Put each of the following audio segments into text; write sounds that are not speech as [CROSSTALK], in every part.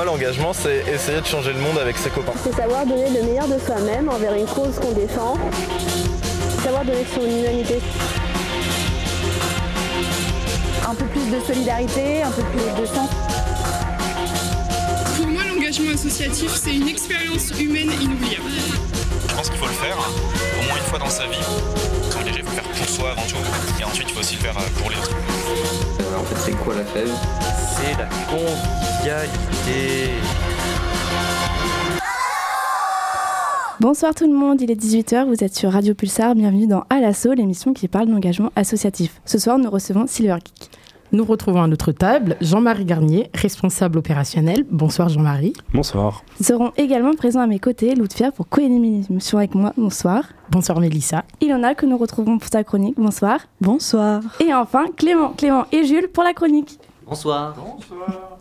moi, l'engagement, c'est essayer de changer le monde avec ses copains. C'est savoir donner le meilleur de soi-même envers une cause qu'on défend. Savoir donner son humanité. Un peu plus de solidarité, un peu plus de sens. Pour moi, l'engagement associatif, c'est une expérience humaine inoubliable. Je pense qu'il faut le faire, au moins une fois dans sa vie. S'engager, il faut le faire pour soi avant tout, et ensuite il faut aussi le faire euh, pour les autres. en fait, c'est quoi la fève? C'est la convivialité. Bonsoir tout le monde, il est 18h, vous êtes sur Radio Pulsar, bienvenue dans À l'assaut, l'émission qui parle d'engagement associatif. Ce soir, nous recevons Silver Geek. Nous retrouvons à notre table Jean-Marie Garnier, responsable opérationnel. Bonsoir Jean-Marie. Bonsoir. Seront également présents à mes côtés Loutfier pour co-animer l'émission avec moi. Bonsoir. Bonsoir Mélissa. Ilona que nous retrouvons pour sa chronique. Bonsoir. Bonsoir. Et enfin Clément, Clément et Jules pour la chronique. Bonsoir. Bonsoir.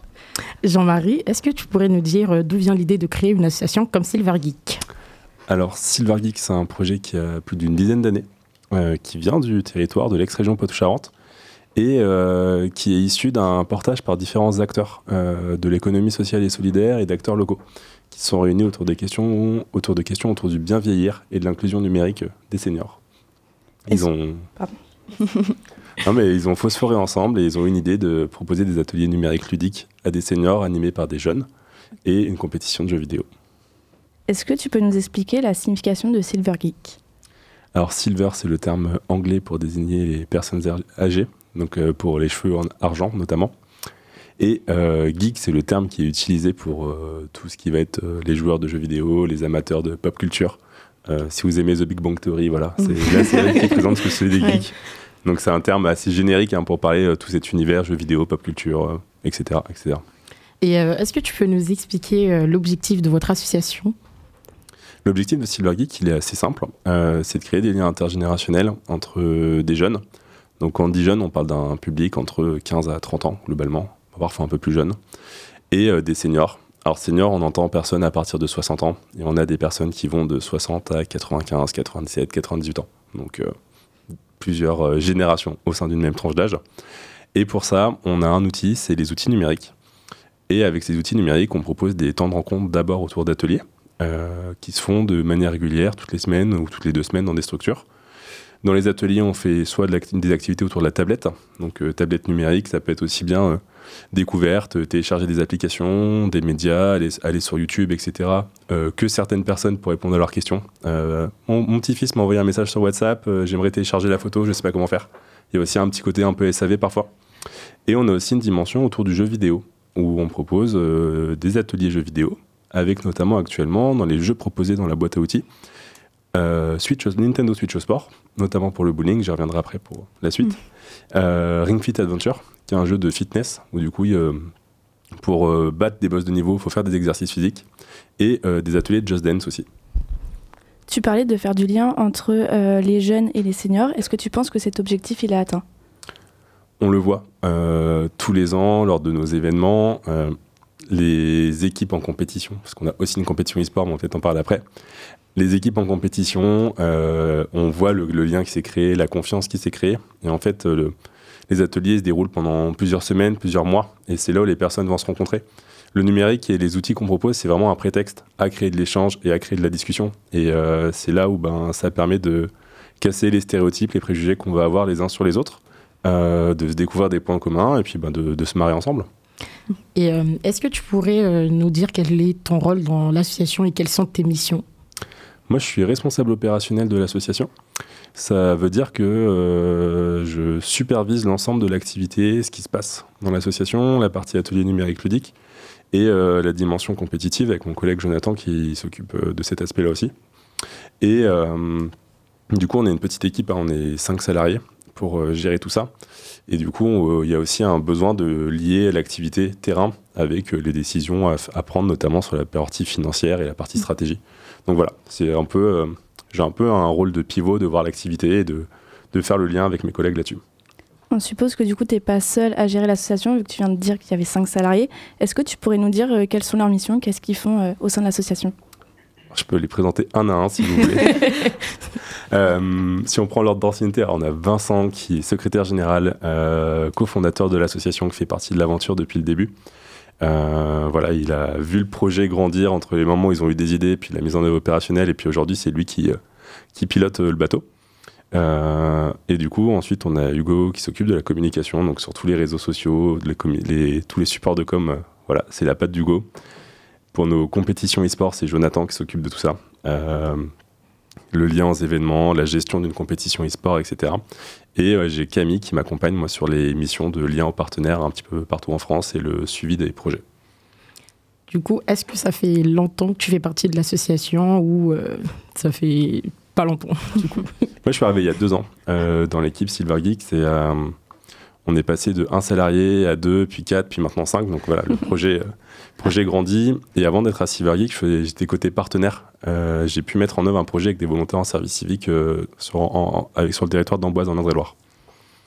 Jean-Marie, est-ce que tu pourrais nous dire euh, d'où vient l'idée de créer une association comme Silver Geek? Alors Silver Geek, c'est un projet qui a plus d'une dizaine d'années, euh, qui vient du territoire de l'ex-région Poitou-Charentes et euh, qui est issu d'un portage par différents acteurs euh, de l'économie sociale et solidaire et d'acteurs locaux qui sont réunis autour des questions autour de questions autour du bien vieillir et de l'inclusion numérique des seniors. Ils ont [LAUGHS] non mais ils ont phosphoré ensemble et ils ont une idée de proposer des ateliers numériques ludiques à des seniors animés par des jeunes et une compétition de jeux vidéo. Est-ce que tu peux nous expliquer la signification de Silver Geek? Alors Silver c'est le terme anglais pour désigner les personnes âgées donc euh, pour les cheveux en argent notamment. Et euh, geek, c'est le terme qui est utilisé pour euh, tout ce qui va être les joueurs de jeux vidéo, les amateurs de pop culture. Si vous aimez The Big Bang Theory, voilà, c'est [LAUGHS] la série qui présente ce que c'est des geeks. Donc c'est un terme assez générique hein, pour parler de tout cet univers, jeux vidéo, pop culture, etc. etc. Et est-ce que tu peux nous expliquer l'objectif de votre association? L'objectif de Silver Geek, il est assez simple. c'est de créer des liens intergénérationnels entre des jeunes donc quand on dit jeune, on parle d'un public entre 15 à 30 ans globalement, parfois un peu plus jeune, et euh, des seniors. Alors seniors, on entend personnes à partir de 60 ans, et on a des personnes qui vont de 60 à 95, 97, 98 ans. Donc euh, plusieurs euh, générations au sein d'une même tranche d'âge. Et pour ça, on a un outil, c'est les outils numériques. Et avec ces outils numériques, on propose des temps de rencontre d'abord autour d'ateliers, euh, qui se font de manière régulière, toutes les semaines ou toutes les deux semaines dans des structures. Dans les ateliers, on fait soit de des activités autour de la tablette, donc euh, tablette numérique, ça peut être aussi bien euh, découverte, télécharger des applications, des médias, aller, sur YouTube, etc. Euh, que certaines personnes pour répondre à leurs questions. Euh, mon, petit-fils m'a envoyé un message sur WhatsApp, euh, j'aimerais télécharger la photo, je ne sais pas comment faire. Il y a aussi un petit côté un peu SAV parfois. Et on a aussi une dimension autour du jeu vidéo, où on propose euh, des ateliers jeux vidéo, avec notamment actuellement dans les jeux proposés dans la boîte à outils, euh, Switch, Nintendo Switch au sport, notamment pour le bowling, j'y reviendrai après pour la suite. Mmh. Euh, Ring Fit Adventure, qui est un jeu de fitness, où du coup, euh, pour battre des boss de niveau, il faut faire des exercices physiques, et euh, des ateliers de Just Dance aussi. Tu parlais de faire du lien entre euh, les jeunes et les seniors. Est-ce que tu penses que cet objectif, il est atteint? On le voit euh, tous les ans lors de nos événements. les équipes en compétition, parce qu'on a aussi une compétition e-sport, mais on peut-être en parler après, les équipes en compétition, euh, on voit le, lien qui s'est créé, la confiance qui s'est créée. Et en fait, le, les ateliers se déroulent pendant plusieurs semaines, plusieurs mois. Et c'est là où les personnes vont se rencontrer. Le numérique et les outils qu'on propose, c'est vraiment un prétexte à créer de l'échange et à créer de la discussion. Et euh, c'est là où ben, ça permet de casser les stéréotypes, les préjugés qu'on va avoir les uns sur les autres, euh, de se découvrir des points communs et puis ben, de, se marrer ensemble. Et euh, est-ce que tu pourrais euh, nous dire quel est ton rôle dans l'association et quelles sont tes missions? Moi, je suis responsable opérationnel de l'association. Ça veut dire que euh, je supervise l'ensemble de l'activité, ce qui se passe dans l'association, la partie atelier numérique ludique et euh, la dimension compétitive avec mon collègue Jonathan qui s'occupe euh, de cet aspect-là aussi. Et du coup, on est une petite équipe, hein, on est cinq salariés pour gérer tout ça. Et du coup, il y a aussi un besoin de lier l'activité terrain avec les décisions à, à, prendre, notamment sur la partie financière et la partie stratégie. Donc voilà, c'est un peu, euh, j'ai un peu un rôle de pivot de voir l'activité et de, de faire le lien avec mes collègues là-dessus. On suppose que du coup, tu n'es pas seul à gérer l'association, vu que tu viens de dire qu'il y avait cinq salariés. Est-ce que tu pourrais nous dire euh, quelles sont leurs missions, qu'est-ce qu'ils font euh, au sein de l'association? Je peux les présenter un à un si vous voulez. [LAUGHS] Euh, si on prend l'ordre d'ancienneté, on a Vincent qui est secrétaire général, cofondateur de l'association qui fait partie de l'aventure depuis le début. Euh, voilà, il a vu le projet grandir entre les moments où ils ont eu des idées, puis la mise en œuvre opérationnelle, et puis aujourd'hui c'est lui qui, euh, pilote euh, le bateau. Et du coup, ensuite, on a Hugo qui s'occupe de la communication, donc sur tous les réseaux sociaux, tous les supports de com. voilà, c'est la patte d'Hugo. Pour nos compétitions e-sport, c'est Jonathan qui s'occupe de tout ça. Le lien aux événements, la gestion d'une compétition e-sport, etc. Et euh, j'ai Camille qui m'accompagne moi sur les missions de lien aux partenaires un petit peu partout en France et le suivi des projets. Du coup, est-ce que ça fait longtemps que tu fais partie de l'association ou euh, ça fait pas longtemps [LAUGHS] du coup? Moi, je suis arrivé il y a deux ans euh, dans l'équipe Silver Geek. C'est, on est passé de un salarié à deux, puis quatre, puis maintenant cinq. Donc voilà, le [LAUGHS] projet, euh, projet grandit. Et avant d'être à Silver Geek, je faisais- j'étais côté partenaire. Euh, j'ai pu mettre en œuvre un projet avec des volontaires en service civique euh, sur, en- en- avec, sur le territoire d'Amboise en Indre-et-Loire.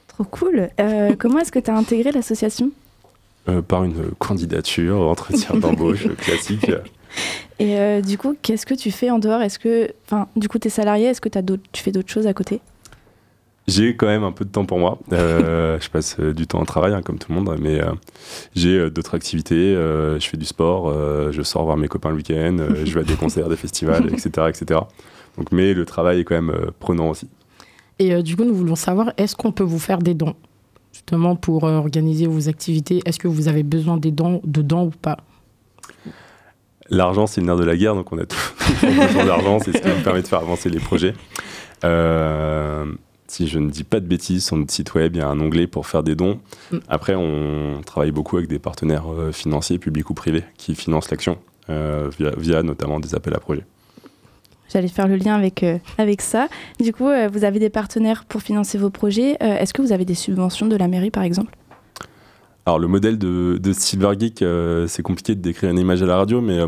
Trop cool. Euh, comment est-ce que tu as intégré l'association? Par une candidature, [LAUGHS] entretien d'embauche [LAUGHS] classique. Et du coup, qu'est-ce que tu fais en dehors? Est-ce que, enfin, du coup, tu es salarié Est-ce que tu fais d'autres choses à côté? J'ai quand même un peu de temps pour moi. Euh, [LAUGHS] je passe euh, du temps au travail, hein, comme tout le monde, mais euh, j'ai euh, d'autres activités. je fais du sport, je sors voir mes copains le week-end, je vais à des [LAUGHS] concerts, des festivals, etc., etc. Donc, mais le travail est quand même prenant aussi. Et du coup, nous voulons savoir, est-ce qu'on peut vous faire des dons? Justement, pour organiser vos activités, est-ce que vous avez besoin des dons, de dons ou pas? L'argent, c'est le nerf de la guerre, donc on a tout- [LAUGHS] besoin d'argent, c'est ce qui nous permet de faire avancer les projets. Euh, si je ne dis pas de bêtises, sur notre site web, il y a un onglet pour faire des dons. Mm. Après, on travaille beaucoup avec des partenaires euh, financiers, publics ou privés, qui financent l'action, euh, via, via notamment des appels à projets. J'allais faire le lien avec, euh, avec ça. Du coup, euh, vous avez des partenaires pour financer vos projets. Est-ce que vous avez des subventions de la mairie, par exemple? Alors, le modèle de, de Silver Geek, c'est compliqué de décrire une image à la radio, mais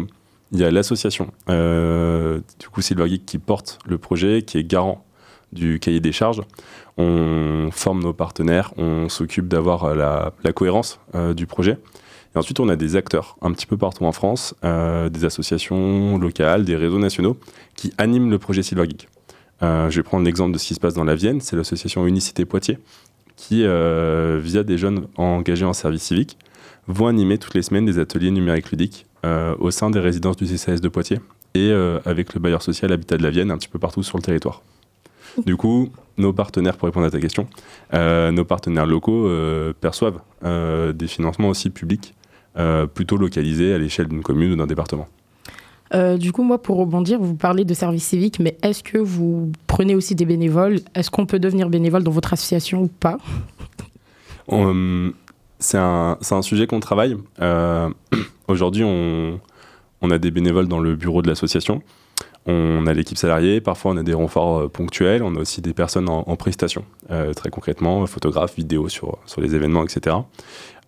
il y a l'association, du coup, Silver Geek, qui porte le projet, qui est garant du cahier des charges. On forme nos partenaires, on s'occupe d'avoir euh, la, cohérence euh, du projet. Et ensuite, on a des acteurs un petit peu partout en France, euh, des associations locales, des réseaux nationaux qui animent le projet Silver Geek. Je vais prendre l'exemple de ce qui se passe dans la Vienne, c'est l'association Unicité Poitiers qui, via des jeunes engagés en service civique, vont animer toutes les semaines des ateliers numériques ludiques au sein des résidences du CCAS de Poitiers et avec le bailleur social Habitat de la Vienne un petit peu partout sur le territoire. [LAUGHS] Du coup, nos partenaires, pour répondre à ta question, euh, nos partenaires locaux euh, perçoivent euh, des financements aussi publics, plutôt localisés à l'échelle d'une commune ou d'un département. Du coup, moi, pour rebondir, vous parlez de service civique, mais est-ce que vous prenez aussi des bénévoles? Est-ce qu'on peut devenir bénévole dans votre association ou pas? On- [LAUGHS] C'est un, un sujet qu'on travaille. [CLEARS THROAT] Aujourd'hui, on, on a des bénévoles dans le bureau de l'association. On a l'équipe salariée, parfois on a des renforts euh, ponctuels, on a aussi des personnes en, prestation, euh, très concrètement, photographes, vidéos sur, sur les événements, etc.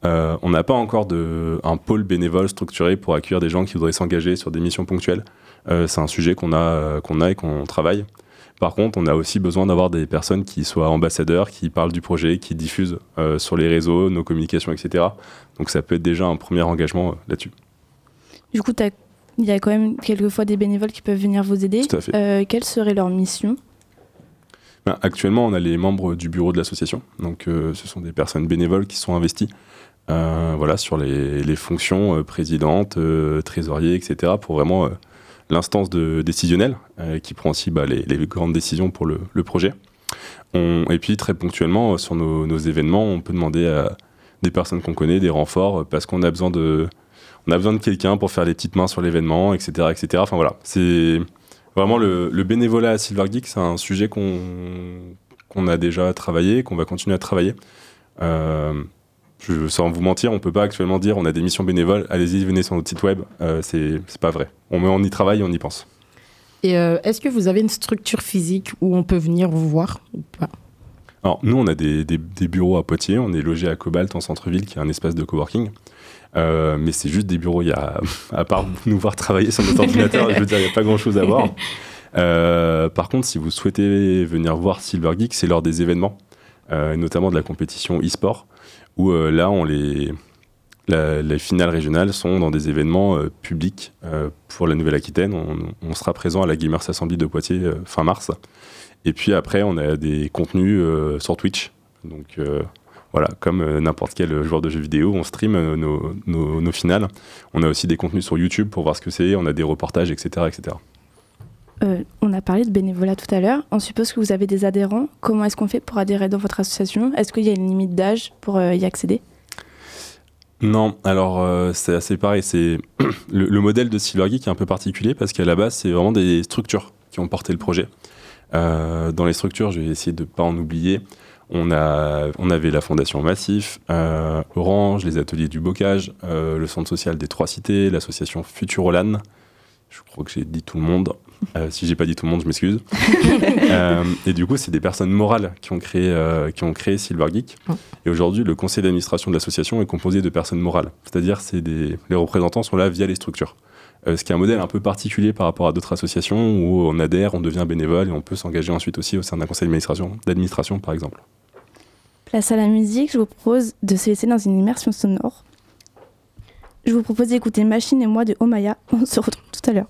Euh, on n'a pas encore de, un pôle bénévole structuré pour accueillir des gens qui voudraient s'engager sur des missions ponctuelles. C'est un sujet qu'on a, qu'on a et qu'on travaille. Par contre, on a aussi besoin d'avoir des personnes qui soient ambassadeurs, qui parlent du projet, qui diffusent sur les réseaux, nos communications, etc. Donc ça peut être déjà un premier engagement là-dessus. Du coup, t'as- il y a quand même quelquefois des bénévoles qui peuvent venir vous aider. Tout à fait. Euh, quelle serait leur mission? Ben, actuellement, on a les membres du bureau de l'association. Donc, euh, ce sont des personnes bénévoles qui sont investies euh, voilà, sur les, les fonctions euh, présidente, trésorier, etc. pour vraiment l'instance décisionnelle qui prend aussi bah, les, les grandes décisions pour le, le projet. On- et puis, très ponctuellement, sur nos, nos événements, on peut demander à des personnes qu'on connaît, des renforts, parce qu'on a besoin de, on a besoin de quelqu'un pour faire les petites mains sur l'événement, etc., etc. Enfin voilà, c'est Vraiment, le, le bénévolat à Silver Geek, c'est un sujet qu'on qu'on a déjà travaillé, qu'on va continuer à travailler. Euh, je, sans vous mentir, on peut pas actuellement dire on a des missions bénévoles, allez-y, venez sur notre site web. Euh, c'est pas vrai. On, on y travaille on y pense. Et euh, est-ce que vous avez une structure physique où on peut venir vous voir ou pas? Alors, nous, on a des, des- des bureaux à Poitiers. On est logé à Cobalt, en centre-ville, qui est un espace de coworking. Euh, mais c'est juste des bureaux. Il y a, [LAUGHS] à part nous voir travailler sur notre ordinateur, je veux dire, il n'y a pas grand-chose à voir. [LAUGHS] Euh, par contre, si vous souhaitez venir voir Silver Geek, c'est lors des événements, euh, notamment de la compétition e-sport, où là, on les, La- les finales régionales sont dans des événements publics pour la Nouvelle-Aquitaine. On, on sera présent à la Gamers Assembly de Poitiers fin mars. Et puis après, on a des contenus sur Twitch. Donc voilà, comme euh, n'importe quel joueur de jeux vidéo, on stream euh, nos, nos- nos finales. On a aussi des contenus sur YouTube pour voir ce que c'est. On a des reportages, etc. etc. Euh, on a parlé de bénévolat tout à l'heure. On suppose que vous avez des adhérents. Comment est-ce qu'on fait pour adhérer dans votre association? Est-ce qu'il y a une limite d'âge pour y accéder? Non, alors euh, c'est assez pareil. C'est [CLEARS THROAT] le, le modèle de Silver Geek est un peu particulier parce qu'à la base, c'est vraiment des structures qui ont porté le projet. Euh, dans les structures, je vais essayer de ne pas en oublier. On, a, on avait la Fondation Massif, euh, Orange, les ateliers du bocage, euh, le centre social des Trois Cités, l'association Futurolan. Je crois que j'ai dit tout le monde. Euh, si j'ai pas dit tout le monde, je m'excuse. [LAUGHS] Euh, et du coup, c'est des personnes morales qui ont créé, qui ont créé Silver Geek. Et aujourd'hui, le conseil d'administration de l'association est composé de personnes morales. C'est-à-dire, c'est des, les représentants sont là via les structures. Euh, ce qui est un modèle un peu particulier par rapport à d'autres associations où on adhère, on devient bénévole et on peut s'engager ensuite aussi au sein d'un conseil d'administration, par exemple. Place à la musique, je vous propose de se laisser dans une immersion sonore. Je vous propose d'écouter Machine et moi de Omaya. On se retrouve tout à l'heure.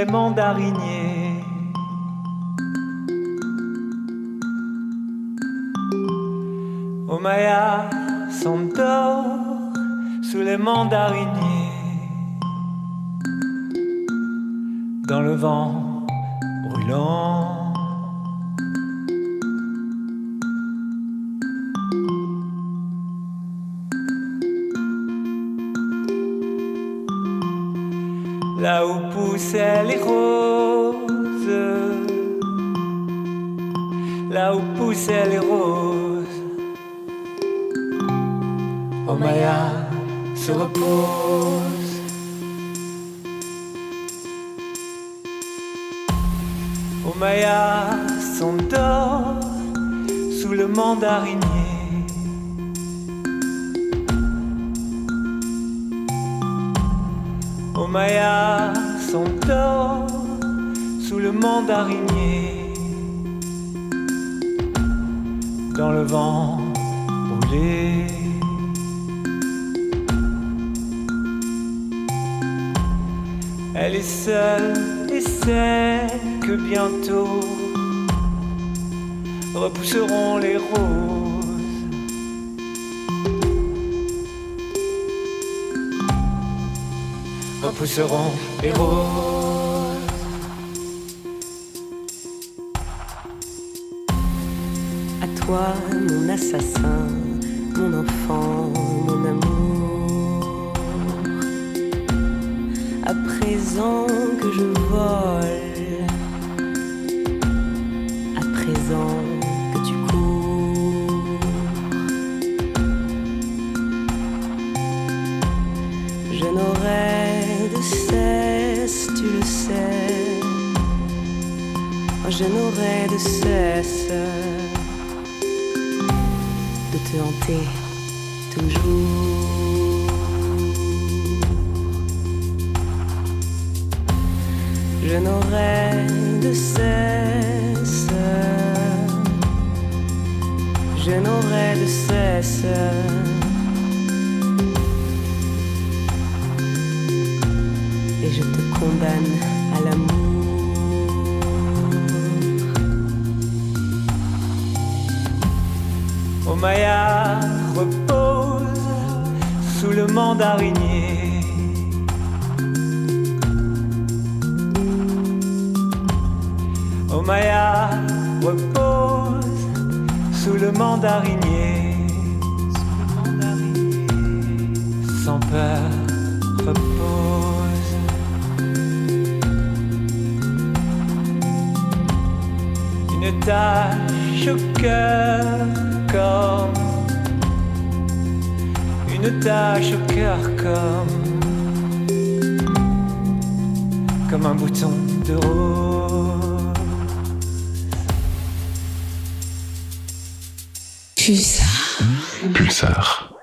Sous les mandariniers. Omaya s'endort sous les mandariniers. Dans le vent brûlant. Là où poussaient les roses, là où poussaient les roses. Oh Maya se repose. Oh Maya s'endort sous le mandarinier. Maya s'endort sous le mandarinier. Dans le vent brûlé. Elle est seule et sait que bientôt repousseront les roses. Repousseront les roses. À toi, mon assassin, mon enfant, mon amour. À présent que je vole, toujours. Sous une tache au cœur comme comme un bouton de rose. Pulsar. Pulsar.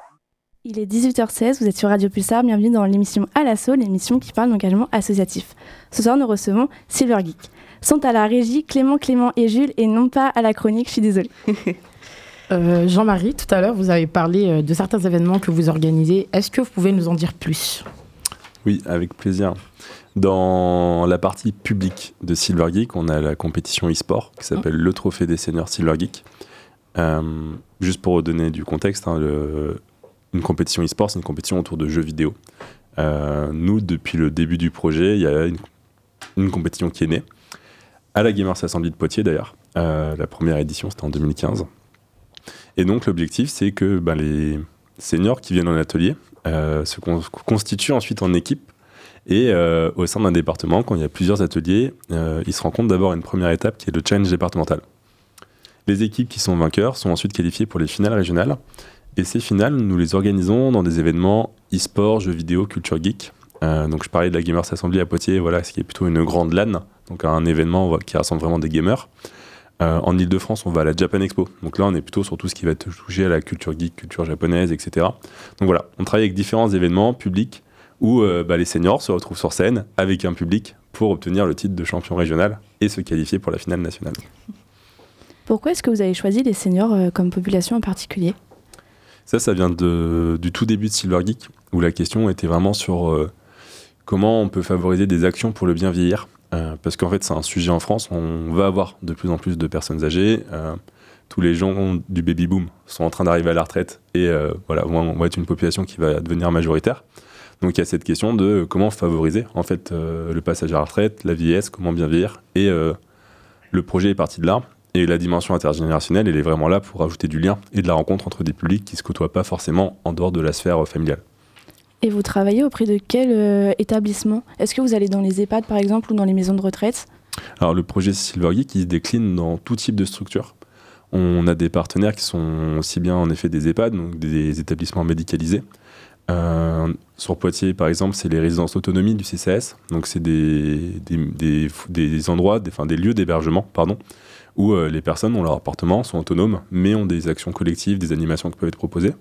Il est 18h16, vous êtes sur Radio Pulsar, bienvenue dans l'émission À l'assaut, l'émission qui parle d'engagement associatif. Ce soir, nous recevons Silver Geek. Sont à la régie Clément, Clément et Jules et non pas à la chronique, je suis désolée. [LAUGHS] Euh, Jean-Marie, tout à l'heure, vous avez parlé euh, de certains événements que vous organisez. Est-ce que vous pouvez nous en dire plus? Oui, avec plaisir. Dans la partie publique de Silver Geek, on a la compétition e-sport qui s'appelle le Trophée des seniors Silver Geek. Euh, juste pour donner du contexte, hein, le- une compétition e-sport, c'est une compétition autour de jeux vidéo. Euh, nous, depuis le début du projet, il y a une, une compétition qui est née, à la Gamers Assembly de Poitiers d'ailleurs. Euh, la première édition, c'était en 2015. Et donc, l'objectif, c'est que ben, les seniors qui viennent en atelier euh, se con- constituent ensuite en équipe. Et euh, au sein d'un département, quand il y a plusieurs ateliers, euh, ils se rencontrent d'abord à une première étape qui est le challenge départemental. Les équipes qui sont vainqueurs sont ensuite qualifiées pour les finales régionales. Et ces finales, nous les organisons dans des événements e-sport, jeux vidéo, culture geek. Donc je parlais de la Gamers Assembly à Poitiers, voilà, ce qui est plutôt une grande LAN, donc un événement qui rassemble vraiment des gamers. Euh, en Ile-de-France, on va à la Japan Expo. Donc là, on est plutôt sur tout ce qui va toucher à la culture geek, culture japonaise, etc. Donc voilà, on travaille avec différents événements publics où euh, bah, les seniors se retrouvent sur scène avec un public pour obtenir le titre de champion régional et se qualifier pour la finale nationale. Pourquoi est-ce que vous avez choisi les seniors euh, comme population en particulier? Ça, ça vient de- du tout début de Silver Geek, où la question était vraiment sur comment on peut favoriser des actions pour le bien vieillir. Euh, parce qu'en fait, c'est un sujet en France, on va avoir de plus en plus de personnes âgées. euh, tous les gens du baby boom sont en train d'arriver à la retraite et euh, voilà, on va être une population qui va devenir majoritaire. Donc il y a cette question de comment favoriser en fait le passage à la retraite, la vieillesse, comment bien vieillir. Et le projet est parti de là. Et la dimension intergénérationnelle, elle est vraiment là pour ajouter du lien et de la rencontre entre des publics qui ne se côtoient pas forcément en dehors de la sphère familiale. Et vous travaillez auprès de quel euh, établissement? Est-ce que vous allez dans les EHPAD par exemple ou dans les maisons de retraite? Alors le projet Silver Geek, il se décline dans tout type de structure. On a des partenaires qui sont aussi bien en effet des EHPAD, donc des établissements médicalisés. Euh, sur Poitiers, par exemple, c'est les résidences autonomie du CCS. Donc c'est des- des endroits, des, enfin, des lieux d'hébergement, pardon, où euh, les personnes ont leur appartement, sont autonomes, mais ont des actions collectives, des animations qui peuvent être proposées.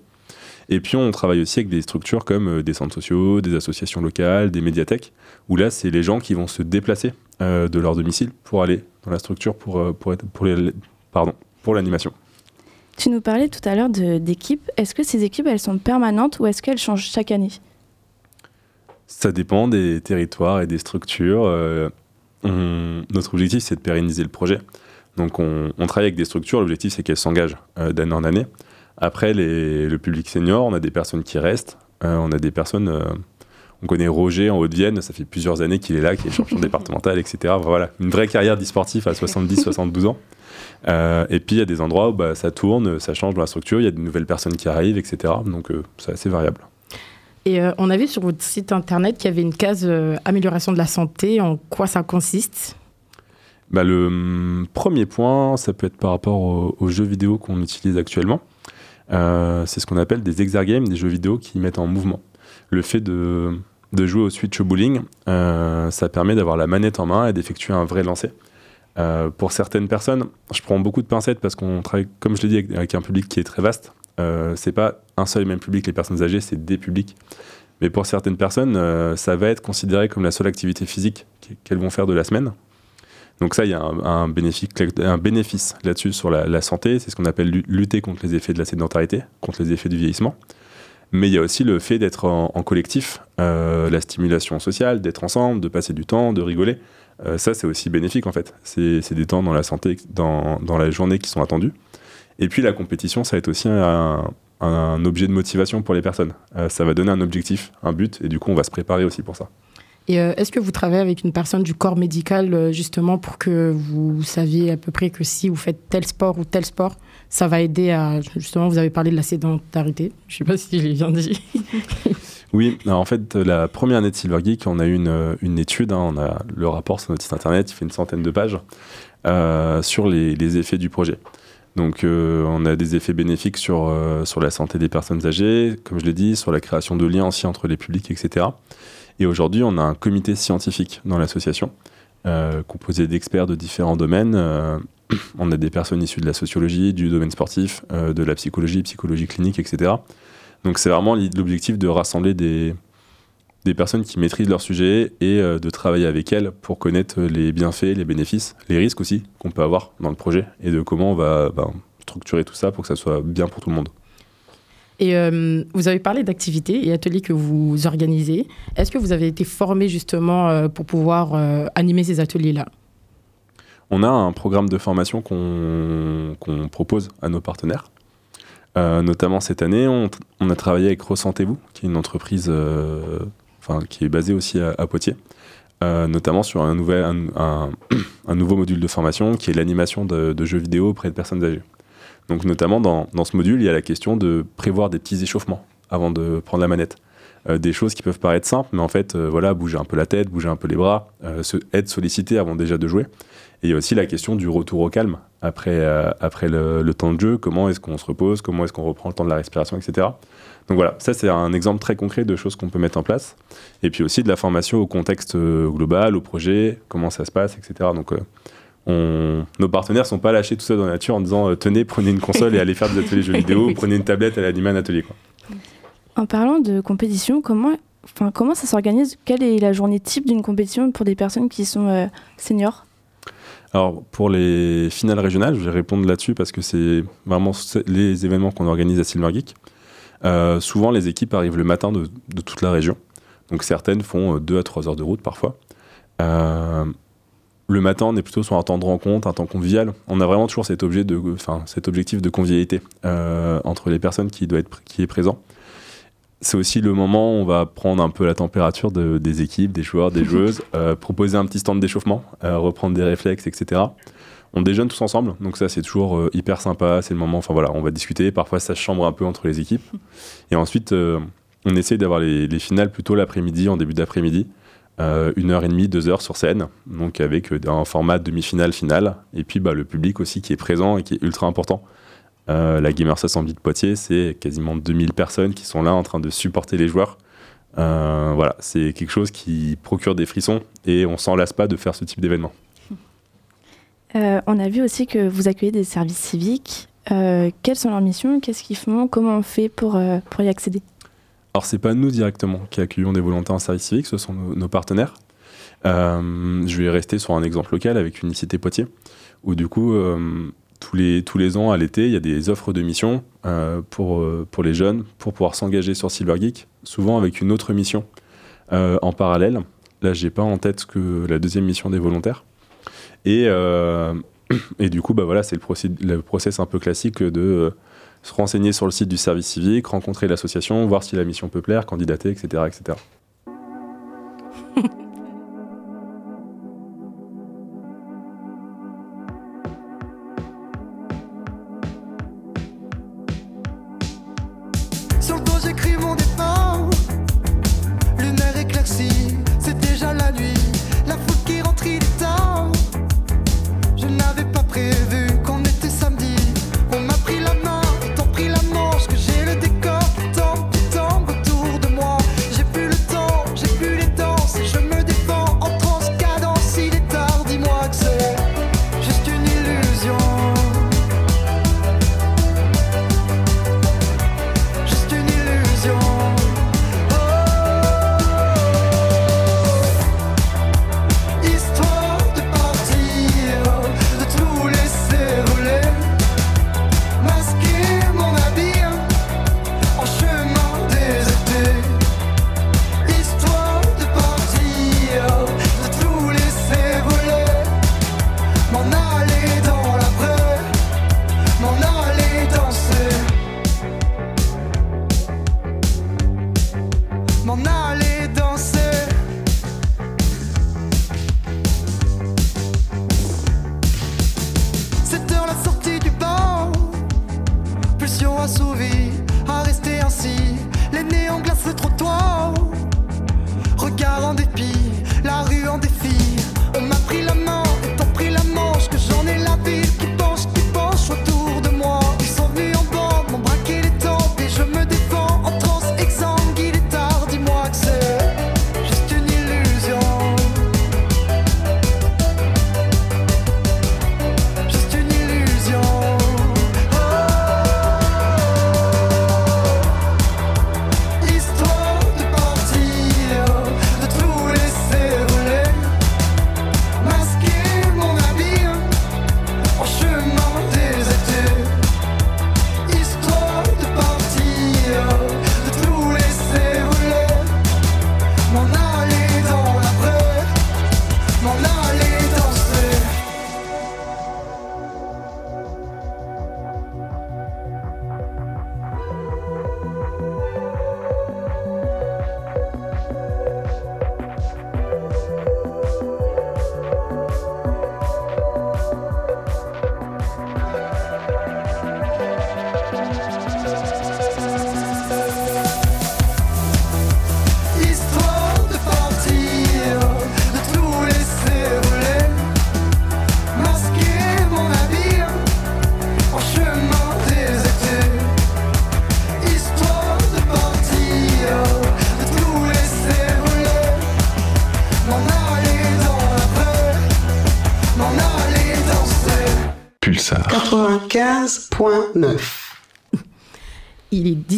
Et puis on travaille aussi avec des structures comme euh, des centres sociaux, des associations locales, des médiathèques, où là c'est les gens qui vont se déplacer euh, de leur domicile pour aller dans la structure pour, euh, pour, être, pour, les, pardon, pour l'animation. Tu nous parlais tout à l'heure d'équipes. Est-ce que ces équipes, elles sont permanentes ou est-ce qu'elles changent chaque année? Ça dépend des territoires et des structures. euh, on- notre objectif, c'est de pérenniser le projet. Donc, on, on travaille avec des structures. L'objectif, c'est qu'elles s'engagent euh, d'année en année. Après, les- le public senior, on a des personnes qui restent. euh, on a des personnes. euh, on connaît Roger en Haute-Vienne. Ça fait plusieurs années qu'il est là, qu'il est champion [LAUGHS] départemental, etc. Voilà, une vraie carrière d'e-sportif à 70-72 ans. Euh, et puis, il y a des endroits où bah, ça tourne, ça change dans la structure. Il y a de nouvelles personnes qui arrivent, etc. Donc, c'est assez variable. Et on a vu sur votre site internet qu'il y avait une case amélioration de la santé. En quoi ça consiste? Bah, le hum, premier point, ça peut être par rapport au- aux, jeux vidéo qu'on utilise actuellement. Euh, c'est ce qu'on appelle des exergames, des jeux vidéo qui mettent en mouvement. Le fait de, jouer au switch au bowling, euh, ça permet d'avoir la manette en main et d'effectuer un vrai lancer. Euh, pour certaines personnes, je prends beaucoup de pincettes parce qu'on travaille, comme je l'ai dit, avec, un public qui est très vaste. C'est pas un seul et même public, les personnes âgées, c'est des publics. Mais pour certaines personnes, ça va être considéré comme la seule activité physique qu'elles vont faire de la semaine. Donc ça, il y a un, bénéfice, là-dessus sur la, santé. C'est ce qu'on appelle lu- lutter contre les effets de la sédentarité, contre les effets du vieillissement. Mais il y a aussi le fait d'être en, collectif, euh, la stimulation sociale, d'être ensemble, de passer du temps, de rigoler. Euh, ça, c'est aussi bénéfique en fait. C'est des temps dans la santé, dans, la journée qui sont attendus. Et puis la compétition, ça va être aussi un, un objet de motivation pour les personnes. Euh, ça va donner un objectif, un but, et du coup, on va se préparer aussi pour ça. Et euh, est-ce que vous travaillez avec une personne du corps médical euh, justement pour que vous saviez à peu près que si vous faites tel sport ou tel sport, ça va aider à justement vous avez parlé de la sédentarité. Je sais pas si je l'ai bien dit. [LAUGHS] Oui, en fait, la première année de Silver Geek, on a eu une, une étude, hein, on a le rapport sur notre site internet, il fait une centaine de pages, euh, sur les, effets du projet. Donc, euh, on a des effets bénéfiques sur, euh, sur la santé des personnes âgées, comme je l'ai dit, sur la création de liens aussi entre les publics, etc. Et aujourd'hui, on a un comité scientifique dans l'association, euh, composé d'experts de différents domaines. Euh, [CLEARS THROAT] on a des personnes issues de la sociologie, du domaine sportif, euh, de la psychologie, psychologie clinique, etc. Donc c'est vraiment l'objectif de rassembler des, des personnes qui maîtrisent leur sujet et de travailler avec elles pour connaître les bienfaits, les bénéfices, les risques aussi qu'on peut avoir dans le projet et de comment on va ben, structurer tout ça pour que ça soit bien pour tout le monde. Et euh, vous avez parlé d'activités et ateliers que vous organisez. Est-ce que vous avez été formé justement euh, pour pouvoir euh, animer ces ateliers-là? On a un programme de formation qu'on propose à nos partenaires. notamment cette année, on, a travaillé avec Ressentez-vous, qui est une entreprise qui est basée aussi à, Poitiers. notamment sur un, nouvel, [CLEARS THROAT] un, nouveau module de formation qui est l'animation de, de jeux vidéo auprès de personnes âgées. Donc notamment dans, dans, ce module, il y a la question de prévoir des petits échauffements avant de prendre la manette. Euh, des choses qui peuvent paraître simples, mais en fait, euh, voilà, bouger un peu la tête, bouger un peu les bras, euh, être sollicité avant déjà de jouer. Et il y a aussi la question du retour au calme après, après le, le, temps de jeu, comment est-ce qu'on se repose, comment est-ce qu'on reprend le temps de la respiration, etc. Donc voilà, ça c'est un exemple très concret de choses qu'on peut mettre en place. Et puis aussi de la formation au contexte global, au projet, comment ça se passe, etc. Donc nos partenaires sont pas lâchés tout ça dans la nature en disant euh, tenez, prenez une console et allez faire des ateliers jeux [LAUGHS] vidéo, prenez une tablette et allez animer un atelier. Quoi. En parlant de compétition, comment, enfin, comment ça s'organise? Quelle est la journée type d'une compétition pour des personnes qui sont euh, seniors? Alors pour les finales régionales, je vais répondre là-dessus parce que c'est vraiment les événements qu'on organise à Silver Geek. Euh, souvent les équipes arrivent le matin de, de, toute la région. Donc certaines font 2 à 3 heures de route parfois. Euh, le matin, on est plutôt sur un temps de rencontre, un temps convivial. On a vraiment toujours cet, objet de, enfin, cet objectif de convivialité euh, entre les personnes qui, doit être, qui est présent. C'est aussi le moment où on va prendre un peu la température de, des équipes, des joueurs, des [LAUGHS] joueuses, euh, proposer un petit stand d'échauffement, euh, reprendre des réflexes, etc. On déjeune tous ensemble, donc ça c'est toujours hyper sympa. C'est le moment, enfin voilà, on va discuter. Parfois ça se chambre un peu entre les équipes. Et ensuite, on essaye d'avoir les, les finales plutôt l'après-midi, en début d'après-midi. Euh, une heure et demie, deux heures sur scène, donc avec euh, un format demi-finale, finale, et puis bah, le public aussi qui est présent et qui est ultra important. Euh, la Gamer 70 de Poitiers, c'est quasiment 2000 personnes qui sont là en train de supporter les joueurs. voilà, c'est quelque chose qui procure des frissons et on s'en lasse pas de faire ce type d'événement. [LAUGHS] on a vu aussi que vous accueillez des services civiques. quelles sont leurs missions? Qu'est-ce qu'ils font? Comment on fait pour y accéder? Alors, c'est pas nous directement qui accueillons des volontaires en service civique, ce sont nos, partenaires. Euh, je vais rester sur un exemple local avec Unicité Poitiers, où du coup, euh, tous, les, tous les ans à l'été, il y a des offres de mission euh, pour, pour les jeunes pour pouvoir s'engager sur Silver souvent avec une autre mission en parallèle. Là, j'ai pas en tête que la deuxième mission des volontaires. Et, [CLEARS THROAT] et du coup, bah voilà, c'est le, le process un peu classique de se renseigner sur le site du service civique, rencontrer l'association, voir si la mission peut plaire, candidater, etc. etc.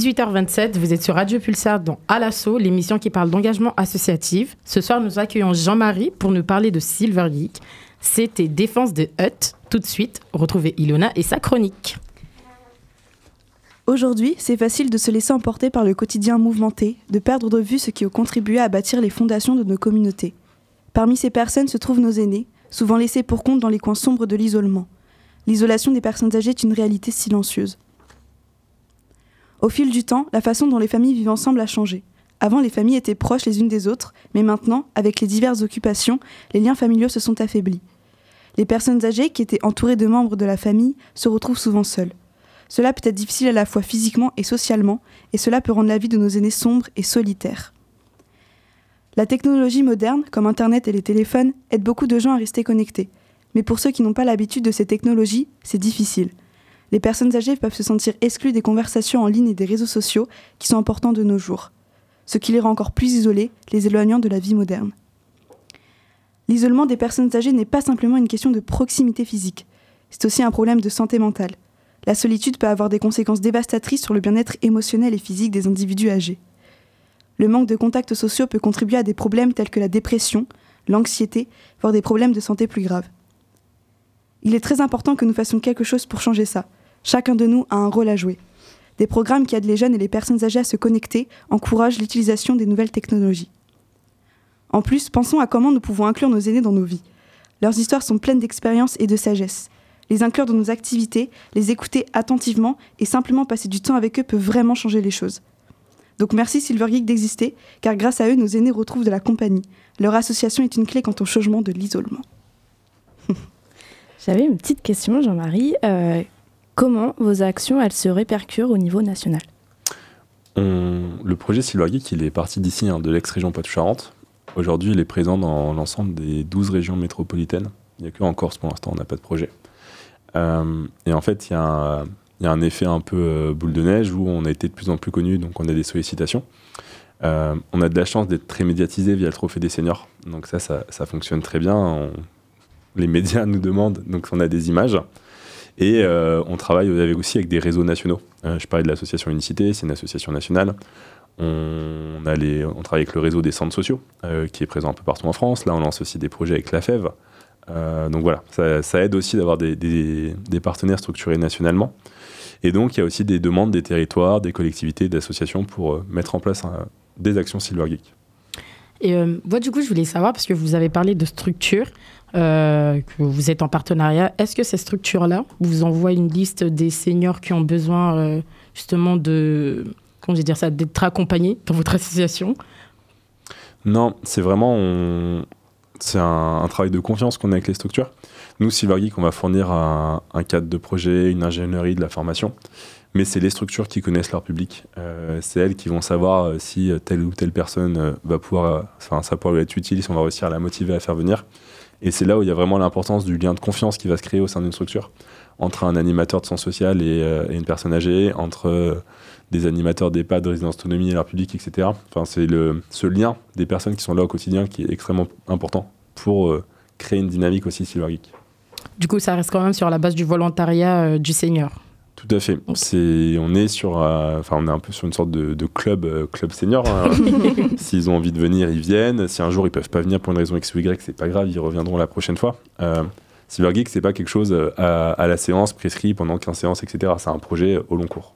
18h27, vous êtes sur Radio Pulsar dans À l'émission qui parle d'engagement associatif. Ce soir, nous accueillons Jean-Marie pour nous parler de Silver Geek. C'était Défense de Hut. Tout de suite, retrouvez Ilona et sa chronique. Aujourd'hui, c'est facile de se laisser emporter par le quotidien mouvementé, de perdre de vue ce qui a contribué à bâtir les fondations de nos communautés. Parmi ces personnes se trouvent nos aînés, souvent laissés pour compte dans les coins sombres de l'isolement. L'isolation des personnes âgées est une réalité silencieuse. Au fil du temps, la façon dont les familles vivent ensemble a changé. Avant, les familles étaient proches les unes des autres, mais maintenant, avec les diverses occupations, les liens familiaux se sont affaiblis. Les personnes âgées qui étaient entourées de membres de la famille se retrouvent souvent seules. Cela peut être difficile à la fois physiquement et socialement, et cela peut rendre la vie de nos aînés sombre et solitaire. La technologie moderne, comme Internet et les téléphones, aide beaucoup de gens à rester connectés. Mais pour ceux qui n'ont pas l'habitude de ces technologies, c'est difficile les personnes âgées peuvent se sentir exclues des conversations en ligne et des réseaux sociaux qui sont importants de nos jours, ce qui les rend encore plus isolées, les éloignant de la vie moderne. L'isolement des personnes âgées n'est pas simplement une question de proximité physique, c'est aussi un problème de santé mentale. La solitude peut avoir des conséquences dévastatrices sur le bien-être émotionnel et physique des individus âgés. Le manque de contacts sociaux peut contribuer à des problèmes tels que la dépression, l'anxiété, voire des problèmes de santé plus graves. Il est très important que nous fassions quelque chose pour changer ça, Chacun de nous a un rôle à jouer. Des programmes qui aident les jeunes et les personnes âgées à se connecter encouragent l'utilisation des nouvelles technologies. En plus, pensons à comment nous pouvons inclure nos aînés dans nos vies. Leurs histoires sont pleines d'expérience et de sagesse. Les inclure dans nos activités, les écouter attentivement et simplement passer du temps avec eux peut vraiment changer les choses. Donc merci Silver Geek d'exister, car grâce à eux, nos aînés retrouvent de la compagnie. Leur association est une clé quant au changement de l'isolement. [LAUGHS] J'avais une petite question, Jean-Marie. Euh, Comment vos actions, elles se répercutent au niveau national Le projet Silver Geek, il est parti d'ici, hein, de l'ex-région Poitou-Charentes. Aujourd'hui, il est présent dans l'ensemble des 12 régions métropolitaines. Il n'y a que en Corse pour l'instant, on n'a pas de projet. Euh, et en fait, il y, a un effet un peu euh, boule de neige où on a été de plus en plus connu, donc on a des sollicitations. Euh, on a de la chance d'être très médiatisé via le Trophée des seniors. Donc ça, ça, fonctionne très bien. les médias nous demandent, donc on a des images. Et euh, on travaille aussi avec des réseaux nationaux. Euh, je parlais de l'association Unicité, c'est une association nationale. On, a on travaille avec le réseau des centres sociaux, euh, qui est présent un peu partout en France. Là, on lance aussi des projets avec la FEV. donc voilà, ça, aide aussi d'avoir des, des, partenaires structurés nationalement. Et donc, il y a aussi des demandes des territoires, des collectivités, d'associations pour mettre en place des actions Silver Geek. Et moi, du coup, je voulais savoir, parce que vous avez parlé de structure, euh, que vous êtes en partenariat, est-ce que ces structures-là vous envoient une liste des seniors qui ont besoin euh, justement de, comment dire ça, d'être accompagnés dans votre association? Non, c'est vraiment c'est un, travail de confiance qu'on a avec les structures. Nous, Silver Geek, on va fournir un, cadre de projet, une ingénierie, de la formation, mais c'est les structures qui connaissent leur public. Euh, c'est elles qui vont savoir si telle ou telle personne va pouvoir, enfin, ça être utile, si on va réussir à la motiver à faire venir. Et c'est là où il y a vraiment l'importance du lien de confiance qui va se créer au sein d'une structure entre un animateur de sens social et, euh, une personne âgée, entre euh, des animateurs d'EHPAD, de résidence autonomie et leur public, etc. Enfin, c'est ce lien des personnes qui sont là au quotidien qui est extrêmement important pour euh, créer une dynamique aussi Silver. Du coup, ça reste quand même sur la base du volontariat du Seigneur. Tout à fait. C'est, on est sur, euh, enfin, on est un peu sur une sorte de, club, euh, club senior. Hein. [LAUGHS] S'ils ont envie de venir, ils viennent. Si un jour ils peuvent pas venir pour une raison X ou Y, c'est pas grave, ils reviendront la prochaine fois. Euh, Silver Geek, c'est pas quelque chose euh, à, la séance prescrit pendant 15 séances, etc. C'est un projet au long cours.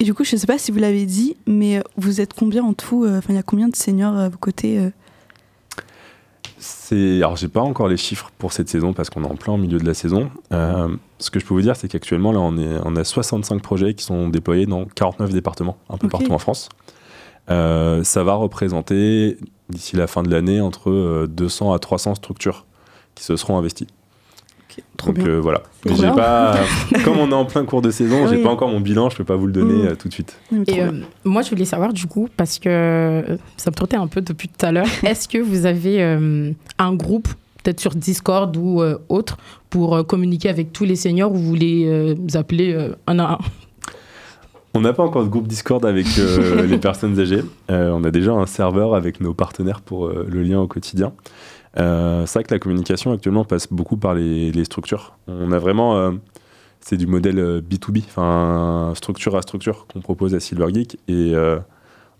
Et du coup, je sais pas si vous l'avez dit, mais vous êtes combien en tout Enfin, il y a combien de seniors à vos côtés c'est alors j'ai pas encore les chiffres pour cette saison parce qu'on est en plein au milieu de la saison. Euh, ce que je peux vous dire, c'est qu'actuellement là, on est on a 65 projets qui sont déployés dans 49 départements, un peu partout en France. Euh, ça va représenter d'ici la fin de l'année entre 200 euh, à 300 structures qui se seront investies. Donc euh, voilà. J'ai pas, [LAUGHS] comme on est en plein cours de saison, j'ai pas encore mon bilan, je peux pas vous le donner mm. euh, tout de suite. Et euh, moi, je voulais savoir du coup, parce que ça me trottait un peu depuis tout à l'heure, [LAUGHS] est-ce que vous avez un groupe, peut-être sur Discord ou autre, pour communiquer avec tous les seniors ou vous les appelez un à un? On n'a pas encore de groupe Discord avec [LAUGHS] les personnes âgées. on a déjà un serveur avec nos partenaires pour le lien au quotidien. Euh, c'est vrai que la communication actuellement passe beaucoup par les, structures. On a vraiment, euh, c'est du modèle B2B, enfin structure à structure qu'on propose à Silver Geek et euh,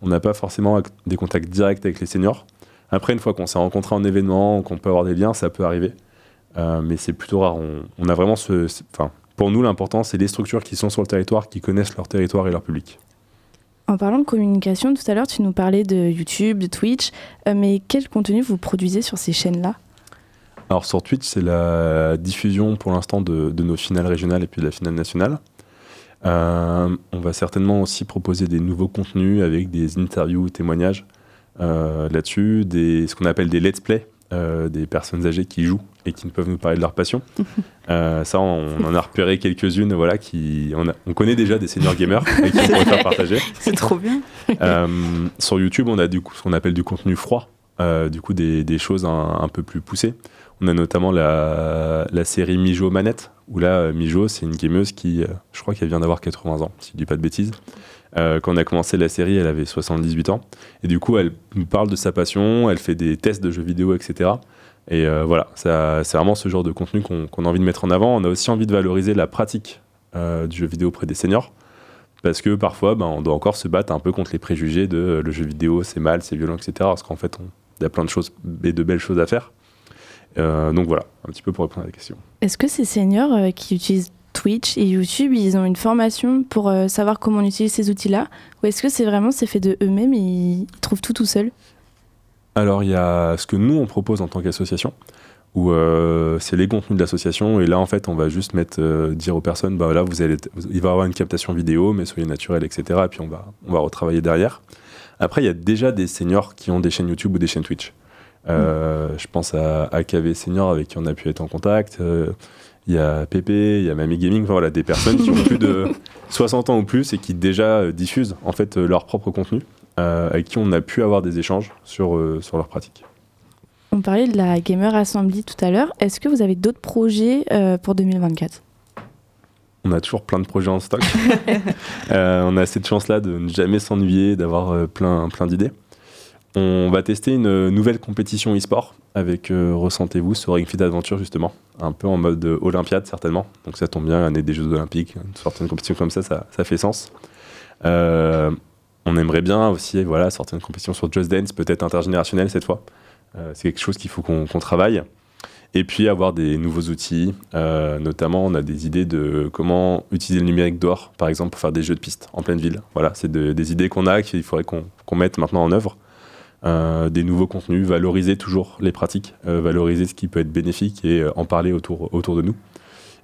on n'a pas forcément des contacts directs avec les seniors. Après, une fois qu'on s'est rencontré en événement, qu'on peut avoir des liens, ça peut arriver, Euh, mais c'est plutôt rare. On, a vraiment pour nous, l'important, c'est les structures qui sont sur le territoire, qui connaissent leur territoire et leur public. En parlant de communication, tout à l'heure, tu nous parlais de YouTube, de Twitch, euh, mais quel contenu vous produisez sur ces chaînes-là? Alors sur Twitch, c'est la diffusion pour l'instant de, nos finales régionales et puis de la finale nationale. Euh, on va certainement aussi proposer des nouveaux contenus avec des interviews, témoignages euh, là-dessus, des, ce qu'on appelle des let's play, des personnes âgées qui jouent et qui ne peuvent nous parler de leur passion. [LAUGHS] Euh, ça, on, en a repéré quelques-unes, voilà, qui on, a- on connaît déjà des seniors gamers [LAUGHS] et qui pourraient faire partager. C'est trop bien. [LAUGHS] Euh, sur YouTube, on a du coup ce qu'on appelle du contenu froid, euh, du coup des, des choses un, un peu plus poussées. On a notamment la, la série Mijo Manette, où là, Mijo, c'est une gameuse qui, je crois qu'elle vient d'avoir 80 ans, si je dis pas de bêtises. Euh, quand on a commencé la série, elle avait 78 ans. Et du coup, elle nous parle de sa passion, elle fait des tests de jeux vidéo, etc. Et euh, voilà, c'est vraiment ce genre de contenu qu'on a envie de mettre en avant. On a aussi envie de valoriser la pratique euh, du jeu vidéo auprès des seniors. Parce que parfois, ben, on doit encore se battre un peu contre les préjugés de euh, le jeu vidéo, c'est mal, c'est violent, etc. Parce qu'en fait, il y a plein de choses et de belles choses à faire. Donc voilà, un petit peu pour répondre à la question. Est-ce que ces seniors qui utilisent Twitch et YouTube, ils ont une formation pour savoir comment on utilise ces outils-là? Ou est-ce que c'est vraiment c'est fait de eux-mêmes et ils trouvent tout tout seuls? Alors, il y a ce que nous, on propose en tant qu'association, où euh, c'est les contenus de l'association. Et là, en fait, on va juste mettre, euh, dire aux personnes, bah, là, vous allez, il va y avoir une captation vidéo, mais soyez naturel, etc. Et puis, on va, on va retravailler derrière. Après, il y a déjà des seniors qui ont des chaînes YouTube ou des chaînes Twitch. Euh, Je pense à AKV Senior avec qui on a pu être en contact. Il y a Pépé, il y a Mamie Gaming, enfin, voilà, des personnes qui ont plus de [LAUGHS] 60 ans ou plus et qui déjà diffusent en fait leur propre contenu, avec qui on a pu avoir des échanges sur, euh, sur leurs pratiques. On parlait de la Gamer Assembly tout à l'heure. Est-ce que vous avez d'autres projets euh, pour 2024 On a toujours plein de projets en stock. [LAUGHS] [LAUGHS] Euh, on a cette chance-là de ne jamais s'ennuyer, d'avoir euh, plein, plein d'idées. On va tester une euh, nouvelle compétition e-sport avec euh, Ressentez-vous sur Ring Fit Adventure, justement. Un peu en mode euh, Olympiade, certainement. Donc ça tombe bien, l'année des Jeux Olympiques, une sorte de compétition comme ça, ça, ça fait sens. Euh, on aimerait bien aussi voilà, sortir une compétition sur Just Dance, peut-être intergénérationnelle cette fois. Euh, c'est quelque chose qu'il faut qu'on travaille. Et puis avoir des nouveaux outils, euh, notamment on a des idées de comment utiliser le numérique dehors, par exemple pour faire des jeux de piste en pleine ville. Voilà, c'est de- des idées qu'on a qu'il faudrait qu'on mette maintenant en œuvre. Euh, des nouveaux contenus, valoriser toujours les pratiques, valoriser ce qui peut être bénéfique et en parler autour, autour de nous.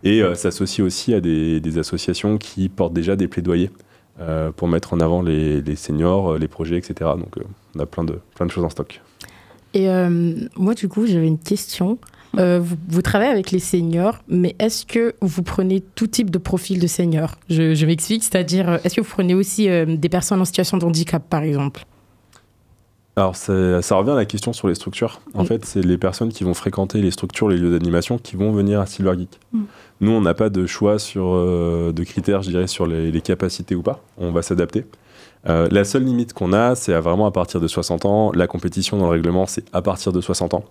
Et s'associer aussi à des associations qui portent déjà des plaidoyers euh, pour mettre en avant les, seniors, euh, les projets, etc. Donc euh, on a plein de, plein de choses en stock. Et moi, du coup, j'avais une question. Vous, travaillez avec les seniors, mais est-ce que vous prenez tout type de profil de seniors? Je, m'explique, c'est-à-dire, est-ce que vous prenez aussi des personnes en situation de handicap, par exemple? Alors, ça, ça revient à la question sur les structures. En fait, c'est les personnes qui vont fréquenter les structures, les lieux d'animation, qui vont venir à Silver Geek. Mm. Nous, on n'a pas de choix sur, euh, de critères, je dirais, sur les, les capacités ou pas. On va s'adapter. Euh, la seule limite qu'on a, c'est vraiment à partir de 60 ans. La compétition dans le règlement, c'est à partir de 60 ans.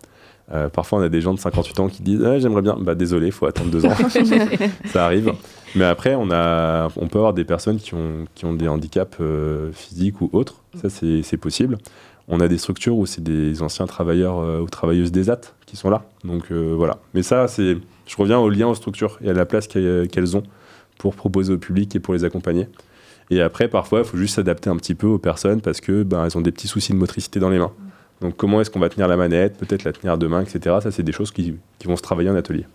Euh, parfois, on a des gens de 58 ans qui disent Ah, J'aimerais bien. Bah, désolé, il faut attendre deux ans. [LAUGHS] ça arrive. Mais après, on, a, on peut avoir des personnes qui ont, qui ont des handicaps euh, physiques ou autres. Ça, c'est possible. On a des structures où c'est des anciens travailleurs euh, ou travailleuses des AT qui sont là. Donc euh, voilà. Mais ça, c'est. Je reviens au lien aux structures et à la place qu'elles qu'elles ont pour proposer au public et pour les accompagner. Et après, parfois, il faut juste s'adapter un petit peu aux personnes parce que ben, elles ont des petits soucis de motricité dans les mains. Donc comment est-ce qu'on va tenir la manette, peut-être la tenir mains, etc. Ça, c'est des choses qui, vont se travailler en atelier.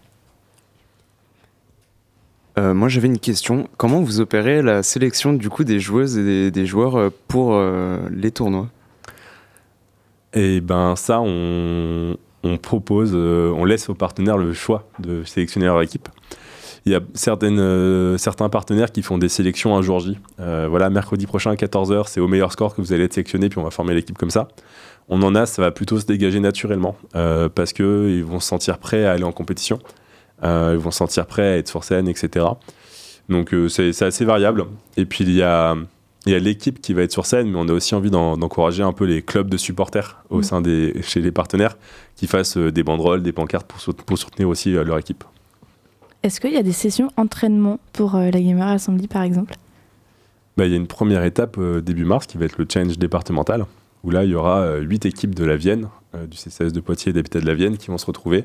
Euh, moi j'avais une question. Comment vous opérez la sélection du coup des joueuses et des, joueurs euh, pour euh, les tournois? Et ben ça, on, propose, euh, on laisse aux partenaires le choix de sélectionner leur équipe. Il y a euh, certains partenaires qui font des sélections un jour J. Euh, voilà, mercredi prochain à 14h, c'est au meilleur score que vous allez être sélectionné, puis on va former l'équipe comme ça. On en a, ça va plutôt se dégager naturellement, parce qu'ils vont se sentir prêts à aller en compétition, ils vont se sentir prêts à être sur scène, etc. Donc c'est assez variable. Et puis il y a il y a l'équipe qui va être sur scène, mais on a aussi envie d'encourager un peu les clubs de supporters au Mm. sein des, chez les partenaires qui fassent euh, des banderoles, des pancartes pour, pour soutenir aussi euh, leur équipe. Est-ce qu'il y a des sessions entraînement pour euh, la Gamer Assembly par exemple? Bah, il y a une première étape euh, début mars qui va être le challenge départemental, où là il y aura euh, huit équipes de la Vienne, du CCS de Poitiers et d'Habitat de la Vienne qui vont se retrouver.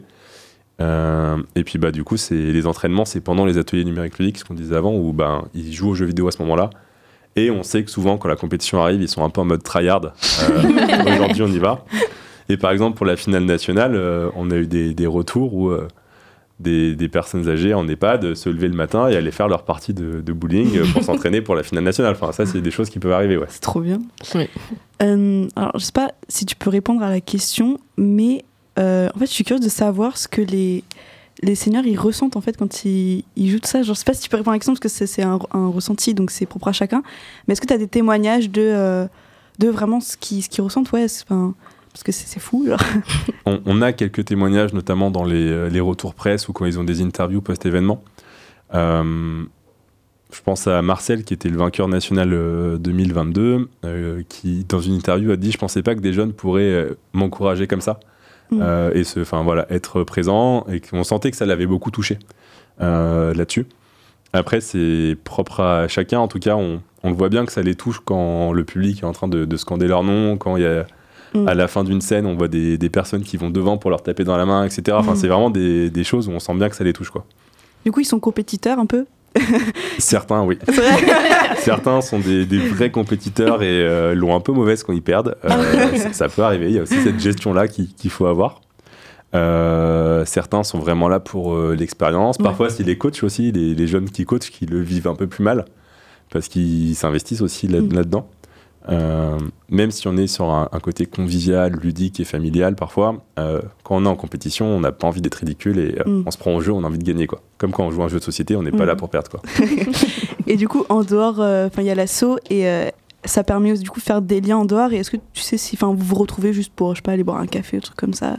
Et puis bah du coup c'est les entraînements c'est pendant les ateliers numériques ludiques ce qu'on disait avant où ben ils jouent aux jeux vidéo à ce moment-là et on sait que souvent quand la compétition arrive ils sont un peu en mode tryhard. Euh, [LAUGHS] aujourd'hui on y va. Et par exemple pour la finale nationale euh, on a eu des, des retours où euh, des, des personnes âgées en EHPAD se lever le matin et aller faire leur partie de, de bowling pour s'entraîner pour la finale nationale. Enfin ça c'est des choses qui peuvent arriver ouais. C'est trop bien. Euh, alors, je sais pas si tu peux répondre à la question, mais euh, en fait, je suis curieuse de savoir ce que les, les seigneurs ils ressentent en fait quand ils, jouent de ça. Genre, je sais pas si tu peux répondre à la question parce que c'est un, ressenti, donc c'est propre à chacun. Mais est-ce que tu as des témoignages de, euh, vraiment ce qu'ils ressentent? Ouais, parce que c'est fou. [LAUGHS] On, a quelques témoignages, notamment dans les, euh, les retours presse ou quand ils ont des interviews post-événement. Euh, je pense à Marcel, qui était le vainqueur national euh, 2022, euh, qui, dans une interview, a dit Je pensais pas que des jeunes pourraient m'encourager comme ça. Mm. Euh, et se, enfin, voilà, être présent. Et qu'on sentait que ça l'avait beaucoup touché euh, là-dessus. Après, c'est propre à chacun. En tout cas, on, on le voit bien que ça les touche quand le public est en train de, de scander leur nom, quand il y a Mm. à la fin d'une scène, on voit des, des personnes qui vont devant pour leur taper dans la main, etc. Enfin, Mm. c'est vraiment des, des choses où on sent bien que ça les touche, quoi. Du coup, ils sont compétiteurs un peu? Certains, oui. [LAUGHS] Certains sont des, des vrais compétiteurs et euh, l'ont un peu mauvaise quand ils perdent. Euh, [LAUGHS] ça, ça peut arriver. Il y a aussi cette gestion-là qui- qu'il faut avoir. Euh, certains sont vraiment là pour euh, l'expérience. Ouais. Parfois, c'est les coachs aussi, les, les jeunes qui coachent, qui le vivent un peu plus mal parce qu'ils s'investissent aussi Mm. là-dedans. Même si on est sur un, un côté convivial, ludique et familial, parfois, quand on est en compétition, on n'a pas envie d'être ridicule et Mm. on se prend au jeu, on a envie de gagner. Quoi. Comme quand on joue à un jeu de société, on n'est pas Mm. là pour perdre. Quoi. [LAUGHS] Et du coup, en dehors, euh, enfin, il y a l'assaut et euh, ça permet aussi, du coup de faire des liens en dehors. Et est-ce que tu sais si, vous vous retrouvez juste pour, je sais pas, aller boire un café, un truc comme ça?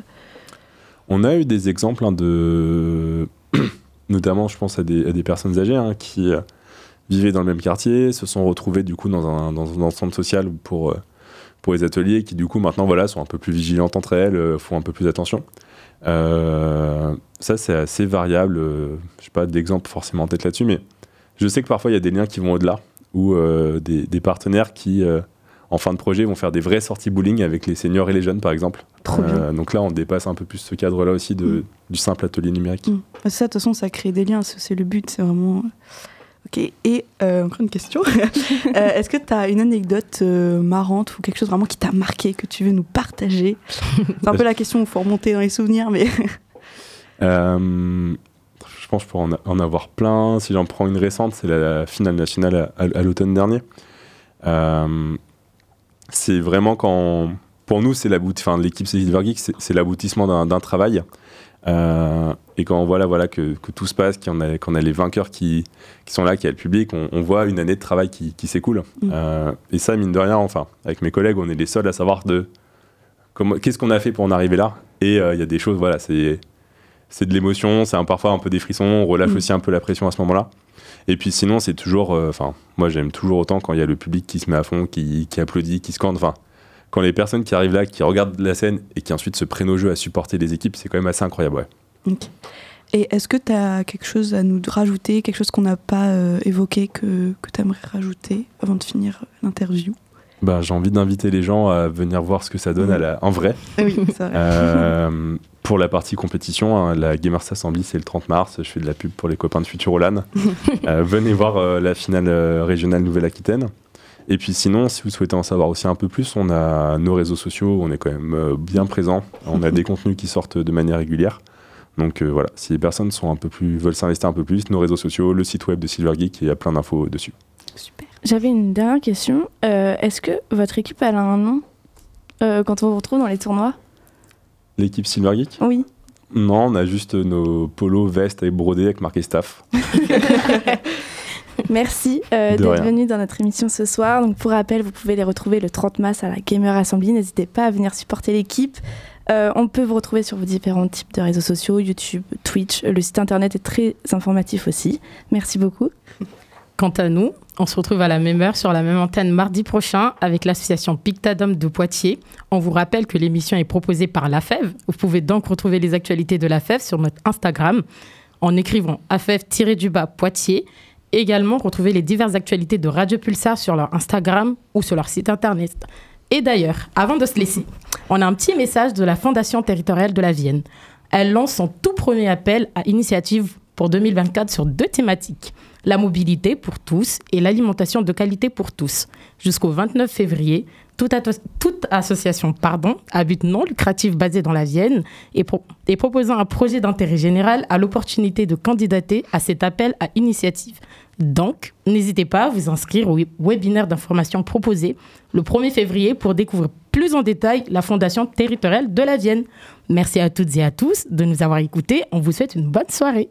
On a eu des exemples hein, de. [COUGHS] Notamment, je pense à des, personnes âgées hein, qui euh, vivaient dans le même quartier, se sont retrouvées du coup dans un, dans, centre social pour, pour les ateliers, qui du coup maintenant voilà, sont un peu plus vigilantes entre elles, font un peu plus attention. Ça, c'est assez variable. je sais pas d'exemple forcément en tête là-dessus, mais je sais que parfois il y a des liens qui vont au-delà, ou euh, des, des partenaires qui, euh, en fin de projet, vont faire des vraies sorties bowling avec les seniors et les jeunes, par exemple. Trop bien. Euh, donc là, on dépasse un peu plus ce cadre-là aussi de, Mm. du simple atelier numérique. Mm. Ça, de toute façon, ça crée des liens, c'est c'est le but, c'est vraiment. Ok, et euh, encore une question. [LAUGHS] Euh, Est-ce que tu as une anecdote euh, marrante ou quelque chose vraiment qui t'a marqué, que tu veux nous partager? C'est un peu [LAUGHS] la question où il faut remonter dans les souvenirs, mais. [LAUGHS] Je pense que je pourrais en, avoir plein. Si j'en prends une récente, c'est la finale nationale à, l'automne dernier. Euh, c'est vraiment quand. Pour nous, c'est enfin, l'équipe Silver Geek, c'est l'aboutissement d'un travail. Euh, et quand on voit là, voilà, que, que tout se passe, qu'on a, a les vainqueurs qui, qui sont là, qu'il y a le public, on, on voit une année de travail qui, qui s'écoule. Mm. Euh, et ça, mine de rien, enfin, avec mes collègues, on est les seuls à savoir de qu'est-ce qu'on a fait pour en arriver là. Et il y a des choses, voilà, c'est c'est de l'émotion, c'est un- parfois un peu des frissons, on relâche Mm. aussi un peu la pression à ce moment-là. Et puis sinon, c'est toujours, euh, enfin, moi j'aime toujours autant quand il y a le public qui se met à fond, qui, qui applaudit, qui scande, enfin, quand les personnes qui arrivent là, qui regardent la scène et qui ensuite se prennent au jeu à supporter les équipes, c'est quand même assez incroyable, ouais. Et est-ce que tu as quelque chose à nous rajouter, quelque chose qu'on n'a pas euh, évoqué que, que tu aimerais rajouter avant de finir l'interview? Bah, j'ai envie d'inviter les gens à venir voir ce que ça donne à la, en vrai. Oui, c'est vrai. Euh, pour la partie compétition, hein, la Gamers Assembly, c'est le 30 mars. Je fais de la pub pour les copains de Futurolan. [LAUGHS] Euh, venez voir euh, la finale euh, régionale Nouvelle-Aquitaine. Et puis sinon, si vous souhaitez en savoir aussi un peu plus, on a nos réseaux sociaux, on est quand même euh, bien présents. On a [LAUGHS] des contenus qui sortent de manière régulière. Donc voilà, si les personnes sont un peu plus, veulent s'investir un peu plus, nos réseaux sociaux, le site web de Silver Geek, il y a plein d'infos dessus. J'avais une dernière question. Est-ce que votre équipe elle a un nom quand on vous retrouve dans les tournois? L'équipe Silver Geek Oui. Non, on a juste nos polos, vestes et brodés avec marqué staff. [LAUGHS] Merci euh, d'être venu dans notre émission ce soir. Donc pour rappel, vous pouvez les retrouver le 30 mars à la Gamer Assembly. N'hésitez pas à venir supporter l'équipe. Euh, on peut vous retrouver sur vos différents types de réseaux sociaux, YouTube, Twitch. Le site internet est très informatif aussi. Merci beaucoup. Quant à nous, on se retrouve à la même heure sur la même antenne mardi prochain avec l'association Pictadom de Poitiers. On vous rappelle que l'émission est proposée par la. Vous pouvez donc retrouver les actualités de la sur notre Instagram en écrivant AFEV-du-bas Poitiers. Également, retrouver les diverses actualités de Radio Pulsar sur leur Instagram ou sur leur site internet. Et d'ailleurs, avant de se laisser, on a un petit message de la Fondation territoriale de la Vienne. Elle lance son tout premier appel à initiative pour 2024 sur deux thématiques la mobilité pour tous et l'alimentation de qualité pour tous. Jusqu'au 29 février, toute, association pardon, à but non lucratif basée dans la Vienne et, et proposant un projet d'intérêt général a l'opportunité de candidater à cet appel à initiative. Donc, n'hésitez pas à vous inscrire au webinaire d'information proposé le 1er février pour découvrir plus en détail la Fondation territoriale de la Vienne. Merci à toutes et à tous de nous avoir écoutés. On vous souhaite une bonne soirée.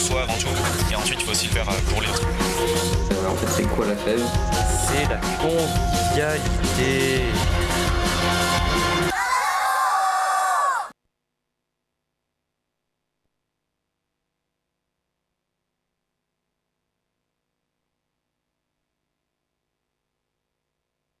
Soi avant tout, et ensuite il faut aussi le faire pour les autres. en fait, c'est quoi la fève? C'est la convivialité.